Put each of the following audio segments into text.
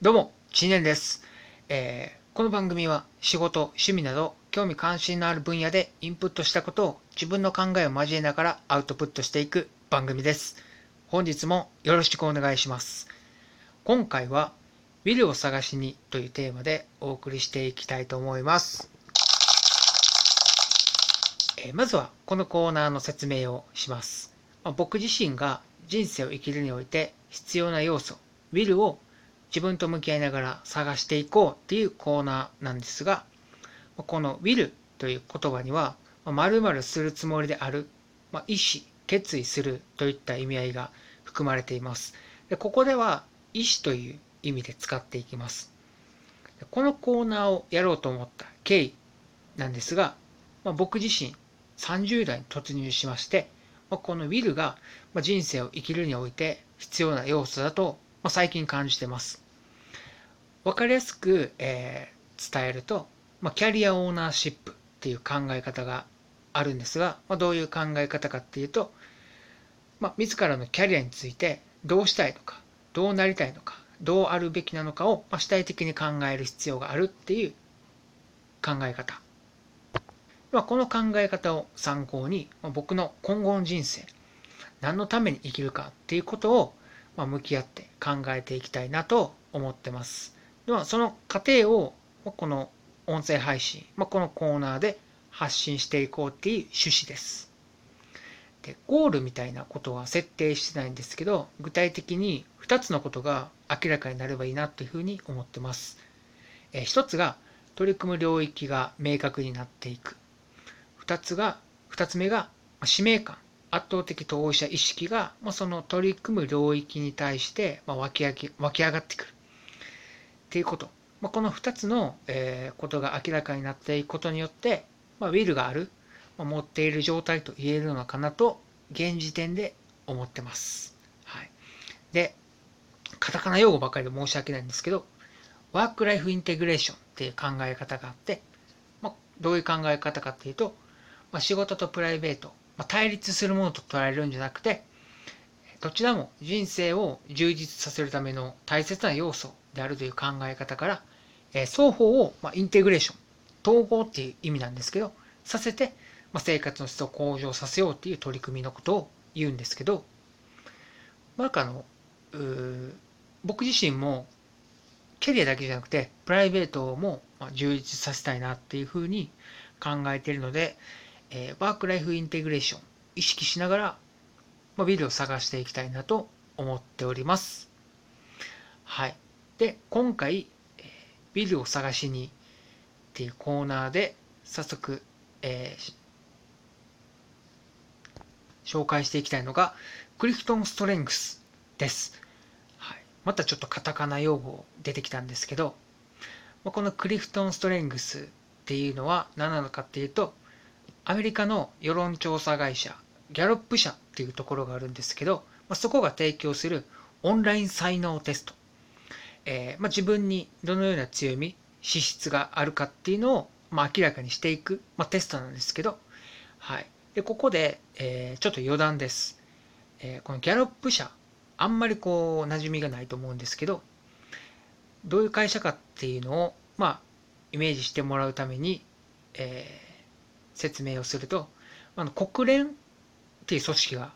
どうも、ちねんです、えーこの番組は仕事、趣味など興味関心のある分野でインプットしたことを自分の考えを交えながらアウトプットしていく番組です。本日もよろしくお願いします。今回はウィルを探しにというテーマでお送りしていきたいと思います。えーまずはこのコーナーの説明をします。まあ僕自身が人生を生きるにおいて必要な要素、ウィルを自分と向き合いながら探していこうっていうコーナーなんですが、この will という言葉には、〇〇するつもりである、まあ、意思、決意するといった意味合いが含まれています。でここでは意思という意味で使っていきます。でこのコーナーをやろうと思った経緯なんですが、まあ、僕自身30代に突入しまして、まあこの will がま人生を生きるにおいて必要な要素だとまあ最近感じてます。わかりやすく、えー伝えると、まあ、キャリアオーナーシップっていう考え方があるんですが、まあ、どういう考え方かっていうと、まあ、自らのキャリアについてどうしたいのか、どうなりたいのか、どうあるべきなのかを、まあ、主体的に考える必要があるっていう考え方。まあ、この考え方を参考に、まあ、僕の今後の人生、何のために生きるかっていうことを、まあ、向き合って考えていきたいなと思ってます。では、その過程を、この音声配信、まあ、このコーナーで発信していこうっていう趣旨です。で、ゴールみたいなことは設定してないんですけど、具体的に2つのことが明らかになればいいなというふうに思ってます。えー一つが、取り組む領域が明確になっていく。2つが、2つ目が、使命感。圧倒的当事者意識が、まあ、その取り組む領域に対して、まあ、湧き上げ湧き上がってくる。っていうこと、まあ、この2つの、えーことが明らかになっていくことによって、まあ、ウィルがある、まあ、持っている状態と言えるのかなと現時点で思ってます、はい、でカタカナ用語ばかりで申し訳ないんですけどワークライフインテグレーションっていう考え方があって、まあ、どういう考え方かっていうと、まあ、仕事とプライベート、まあ、対立するものと捉えるんじゃなくてどちらも人生を充実させるための大切な要素であるという考え方から、え双方を、ま、インテグレーション統合っていう意味なんですけどさせて、ま、生活の質を向上させようっていう取り組みのことを言うんですけどなんかあの僕自身もキャリアだけじゃなくてプライベートも充実させたいなっていうふうに考えているので、えーワークライフインテグレーション意識しながら、まあ、ビルを探していきたいなと思っております。はい。で、今回、えービルを探しにっていうコーナーで早速、えー紹介していきたいのがクリフトンストレングスです。はい、またちょっとカタカナ用語出てきたんですけど、まあこのクリフトンストレングスっていうのは何なのかっていうと、アメリカの世論調査会社、ギャロップ社っていうところがあるんですけど、まあ、そこが提供するオンライン才能テスト。えーまあ、自分にどのような強み、資質があるかっていうのを、まあ、明らかにしていく、まあ、テストなんですけど、はい。で、ここで、えーちょっと余談です。えーこのギャロップ社、あんまりこう、馴染みがないと思うんですけど、どういう会社かっていうのを、まあ、イメージしてもらうために、えー説明をすると、あの国連っていう組織が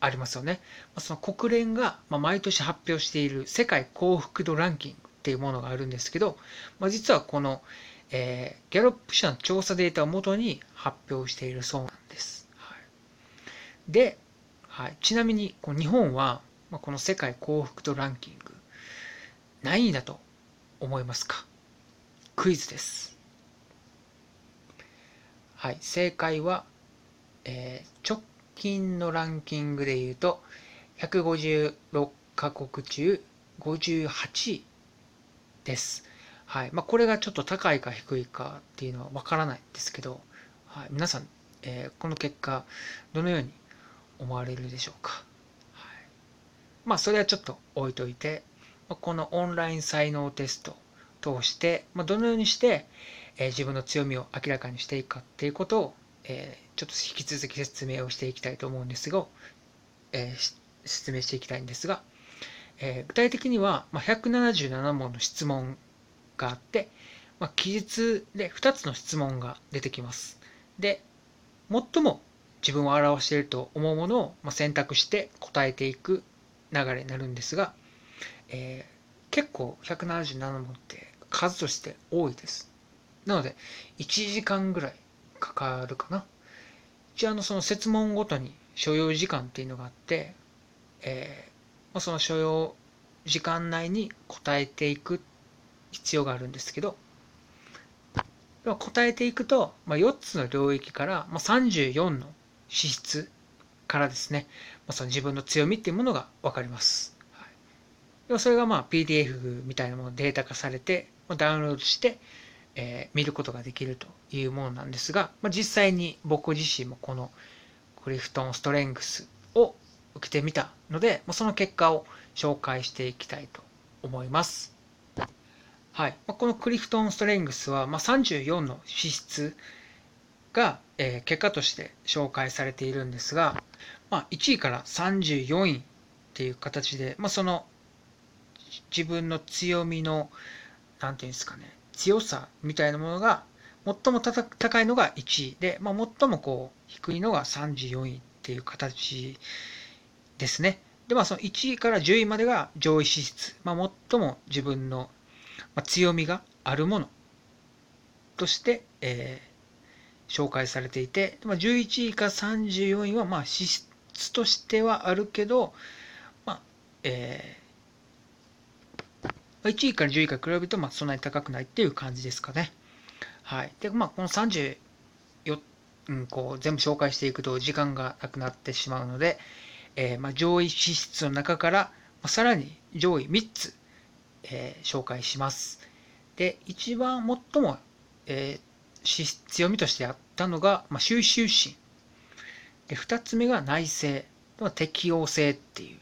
ありますよね。その国連が毎年発表している世界幸福度ランキングっていうものがあるんですけど、まあ、実はこの、えーギャロップ社の調査データをもとに発表しているそうなんです。はい、で、はい、ちなみにこう日本は、ま、この世界幸福度ランキング何位だと思いますか？クイズです。はい、正解は、えー直近のランキングで言うと、156カ国中58位です。はい。まあ、これがちょっと高いか低いかっていうのはわからないんですけど、はい、皆さん、えーこの結果、どのように思われるでしょうか？はい、まあ、それはちょっと置いといて、このオンライン才能テストを通して、まあ、どのようにして、え自分の強みを明らかにしていくかっていうことを、えちょっと引き続き説明をしていきたいと思うんですが、え説明していきたいんですが、え、具体的には、ま、177問の質問があって、ま、記述で2つの質問が出てきます。で、最も自分を表していると思うものを選択して答えていく流れになるんですが、えー、結構177問って数として多いです。なので、1時間ぐらいかかるかな。一応あのその設問ごとに所要時間っていうのがあって、えー、その所要時間内に答えていく必要があるんですけど、答えていくと、まあ、4つの領域から、まあ、34の資質からですね、まあ、その自分の強みっていうものが分かります。はい、それがまあ PDF みたいなものデータ化されて、ダウンロードして、えー、見ることができるというものなんですが、まあ、実際に僕自身もこのクリフトンストレングスを受けてみたので、まあ、その結果を紹介していきたいと思います。はい。まあ、このクリフトンストレングスは、まあ、34の資質が、えー、結果として紹介されているんですが、まあ、1位から34位っていう形で、まあ、その自分の強みの、なんていうんですかね、強さみたいなものが、最も高いのが1位で、まあ、最もこう低いのが34位っていう形ですね。で、まあ、その1位から10位までが上位資質、まあ、最も自分の強みがあるものとして、えー紹介されていて、まあ、11位から34位はまあ資質としてはあるけど、まあえー、1位から10位から比べるとまあそんなに高くないっていう感じですかね。はい。で、まあ、この34、うん、こう全部紹介していくと時間がなくなってしまうので、えー、まあ上位資質の中から、まあ、さらに上位3つ、えー、紹介します。で、一番最も、えー、強みとしてあったのが、まあ、収集心。で、二つ目が内政。適応性っていう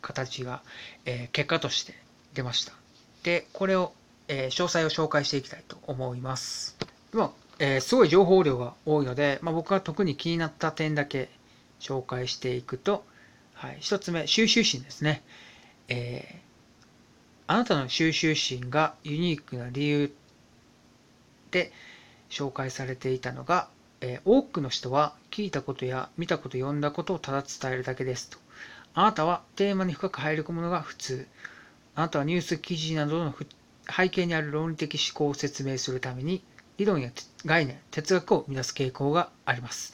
形が、えー、結果として出ました。で、これを、えー、詳細を紹介していきたいと思います。まあ、えー、すごい情報量が多いので、まあ、僕が特に気になった点だけ紹介していくと、はい、一つ目、収集心ですね。えー、あなたの収集心がユニークな理由で、紹介されていたのが、え、多くの人は聞いたことや見たこと読んだことをただ伝えるだけですと。あなたはテーマに深く入り込むのが普通。あなたはニュース記事などの背景にある論理的思考を説明するために理論や概念、哲学を生み出す傾向があります。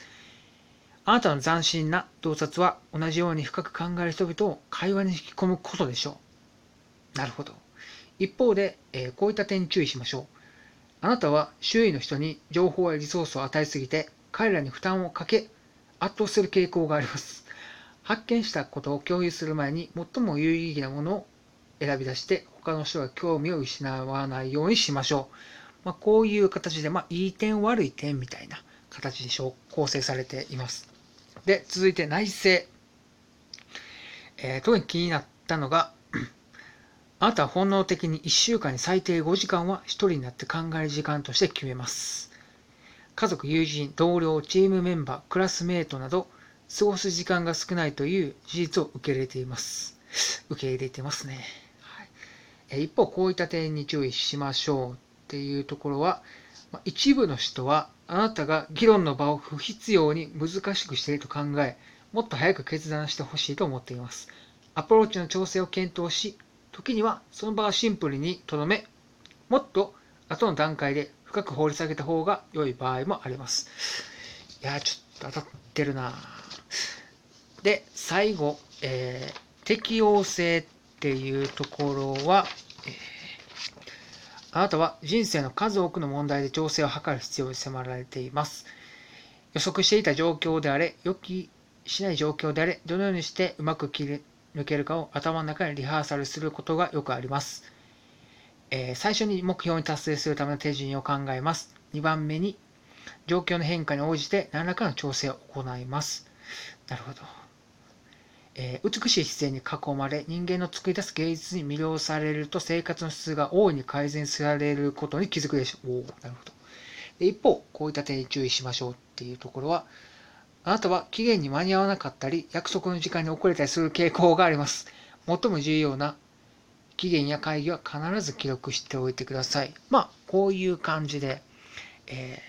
あなたの斬新な洞察は同じように深く考える人々を会話に引き込むことでしょう。なるほど。一方で、えー、こういった点に注意しましょう。あなたは周囲の人に情報やリソースを与えすぎて彼らに負担をかけ圧倒する傾向があります。発見したことを共有する前に最も有意義なものを選び出して他の人が興味を失わないようにしましょう。まあ、こういう形で、まあ、いい点悪い点みたいな形で構成されています。で、続いて内政。えー、特に気になったのが あなたは本能的に1週間に最低5時間は1人になって考える時間として決めます。家族、友人、同僚、チームメンバー、クラスメートなど、過ごす時間が少ないという事実を受け入れています。受け入れてますね。一方、こういった点に注意しましょうっていうところは、一部の人はあなたが議論の場を不必要に難しくしていると考え、もっと早く決断してほしいと思っています。アプローチの調整を検討し、時にはその場はシンプルにとどめ、もっと後の段階で深く掘り下げた方が良い場合もあります。いやちょっと当たってるなで、最後、えー、適応性っていうところは、え、あなたは人生の数多くの問題で調整を図る必要に迫られています。予測していた状況であれ、予期しない状況であれ、どのようにしてうまく切り抜けるかを頭の中でリハーサルすることがよくあります。えー、最初に目標に達成するための手順を考えます。2番目に状況の変化に応じて何らかの調整を行います。なるほど。えー、美しい自然に囲まれ人間の作り出す芸術に魅了されると生活の質が大いに改善されることに気づくでしょう。おなるほど。で一方、こういった点に注意しましょうっていうところは、あなたは期限に間に合わなかったり、約束の時間に遅れたりする傾向があります。最も重要な期限や会議は必ず記録しておいてください。まあ、こういう感じで、えー、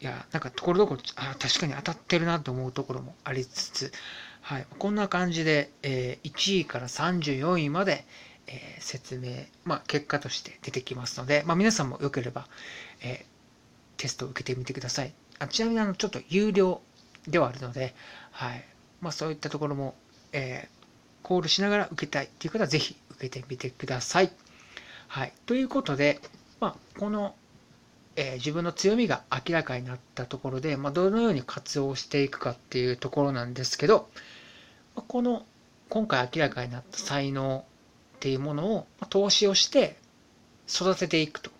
いや、なんかところどころ、あ確かに当たってるなと思うところもありつつ、はい、こんな感じで、えー、1位から34位まで、えー、説明、まあ、結果として出てきますので、まあ、皆さんもよければ、えテストを受けてみてください。あちなみにあのちょっと有料ではあるので、はいまあ、そういったところも、えコールしながら受けたいっていう方はぜひ受けてみてください。はい、ということで、まあ、この、えー、自分の強みが明らかになったところで、まあ、どのように活用していくかっていうところなんですけど、まあ、この今回明らかになった才能っていうものを、ま投資をして育てていくと。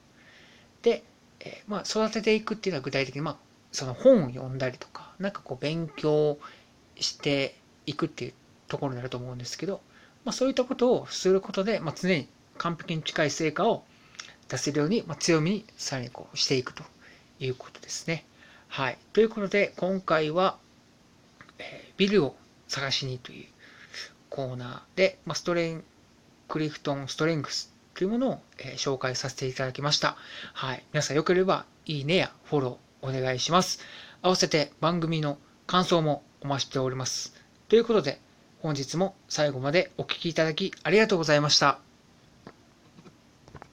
で、えー、まあ、育てていくっていうのは具体的に、まあ、その本を読んだりとか、なんかこう勉強していくっていうところになると思うんですけど、まあ、そういったことをすることで、まあ、常に完璧に近い成果を出せるように、ま、強みにさらにこうしていくということですね。はい。ということで、今回は、え、ビルを探しにというコーナーで、ま、ストレン、クリフトンストレングスというものを、え、紹介させていただきました。はい。皆さんよければ、いいねやフォローお願いします。合わせて番組の感想もお待ちしております。ということで、本日も最後までお聴きいただきありがとうございました。